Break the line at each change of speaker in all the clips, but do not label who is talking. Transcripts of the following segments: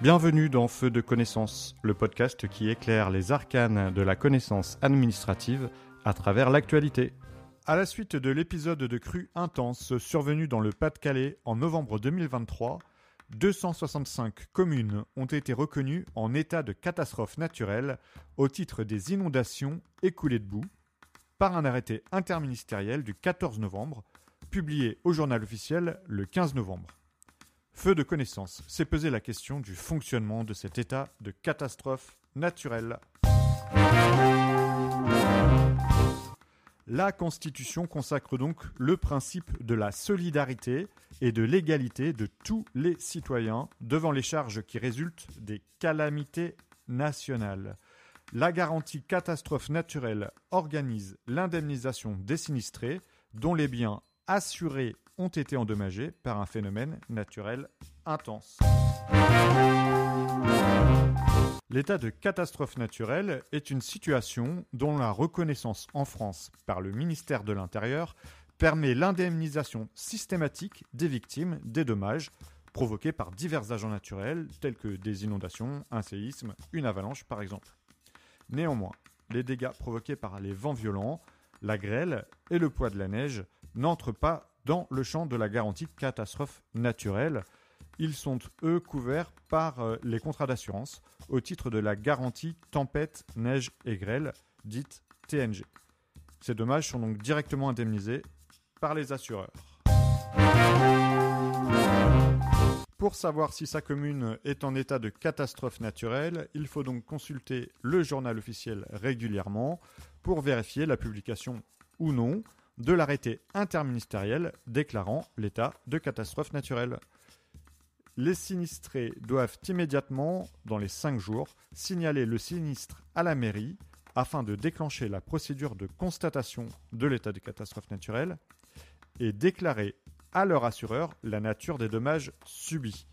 Bienvenue dans Feu de connaissance, le podcast qui éclaire les arcanes de la connaissance administrative à travers l'actualité. À la suite de l'épisode de crue intense survenu dans le Pas-de-Calais en novembre 2023, 265 communes ont été reconnues en état de catastrophe naturelle au titre des inondations et coulées de boue par un arrêté interministériel du 14 novembre, publié au journal officiel le 15 novembre. Feu de connaissance s'est posé la question du fonctionnement de cet état de catastrophe naturelle. La Constitution consacre donc le principe de la solidarité et de l'égalité de tous les citoyens devant les charges qui résultent des calamités nationales. La garantie catastrophe naturelle organise l'indemnisation des sinistrés dont les biens assurés ont été endommagés par un phénomène naturel intense. L'état de catastrophe naturelle est une situation dont la reconnaissance en France par le ministère de l'Intérieur permet l'indemnisation systématique des victimes des dommages provoqués par divers agents naturels tels que des inondations, un séisme, une avalanche par exemple. Néanmoins, les dégâts provoqués par les vents violents, la grêle et le poids de la neige n'entrent pas dans le champ de la garantie catastrophe naturelle. Ils sont, eux, couverts par euh, les contrats d'assurance au titre de la garantie tempête, neige et grêle, dite TNG. Ces dommages sont donc directement indemnisés par les assureurs. Pour savoir si sa commune est en état de catastrophe naturelle, il faut donc consulter le journal officiel régulièrement pour vérifier la publication ou non de l'arrêté interministériel déclarant l'état de catastrophe naturelle. Les sinistrés doivent immédiatement, dans les 5 jours, signaler le sinistre à la mairie afin de déclencher la procédure de constatation de l'état de catastrophe naturelle et déclarer à leur assureur la nature des dommages subis.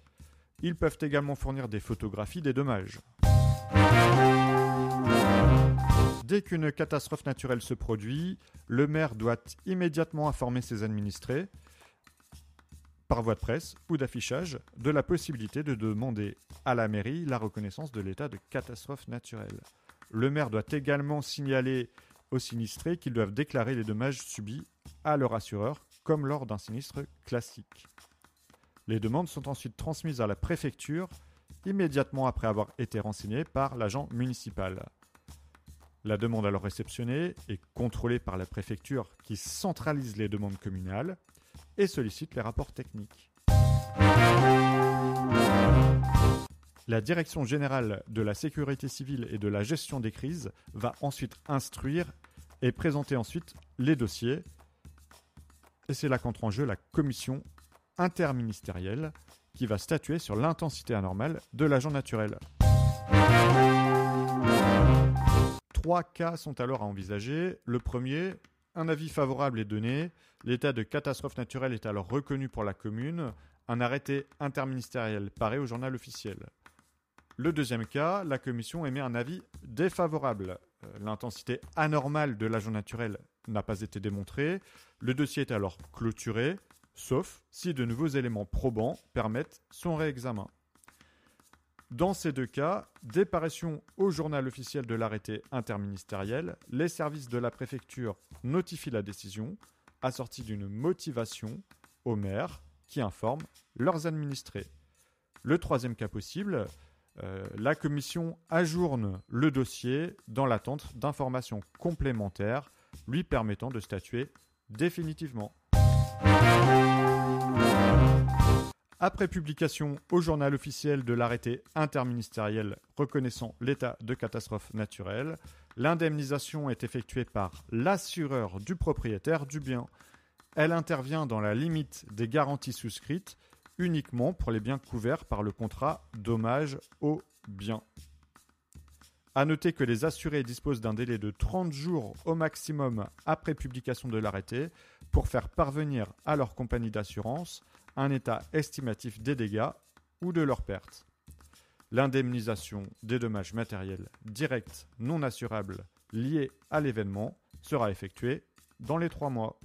Ils peuvent également fournir des photographies des dommages. Dès qu'une catastrophe naturelle se produit, le maire doit immédiatement informer ses administrés, par voie de presse ou d'affichage, de la possibilité de demander à la mairie la reconnaissance de l'état de catastrophe naturelle. Le maire doit également signaler aux sinistrés qu'ils doivent déclarer les dommages subis à leur assureur, comme lors d'un sinistre classique. Les demandes sont ensuite transmises à la préfecture immédiatement après avoir été renseignées par l'agent municipal. La demande alors réceptionnée est contrôlée par la préfecture qui centralise les demandes communales et sollicite les rapports techniques. La Direction générale de la sécurité civile et de la gestion des crises va ensuite instruire et présenter ensuite les dossiers. Et c'est là qu'entre en jeu la commission interministérielle qui va statuer sur l'intensité anormale de l'agent naturel. Trois cas sont alors à envisager. Le premier, un avis favorable est donné. L'état de catastrophe naturelle est alors reconnu pour la commune. Un arrêté interministériel paraît au journal officiel. Le deuxième cas, la commission émet un avis défavorable. Euh, l'intensité anormale de l'agent naturel n'a pas été démontrée. Le dossier est alors clôturé, sauf si de nouveaux éléments probants permettent son réexamen. Dans ces deux cas, dès au journal officiel de l'arrêté interministériel, les services de la préfecture notifient la décision, assortie d'une motivation au maire qui informe leurs administrés. Le troisième cas possible, euh, la commission ajourne le dossier dans l'attente d'informations complémentaires lui permettant de statuer définitivement. Après publication au journal officiel de l'arrêté interministériel reconnaissant l'état de catastrophe naturelle, l'indemnisation est effectuée par l'assureur du propriétaire du bien. Elle intervient dans la limite des garanties souscrites uniquement pour les biens couverts par le contrat dommage au bien. A noter que les assurés disposent d'un délai de 30 jours au maximum après publication de l'arrêté pour faire parvenir à leur compagnie d'assurance un état estimatif des dégâts ou de leurs pertes. L'indemnisation des dommages matériels directs non assurables liés à l'événement sera effectuée dans les trois mois.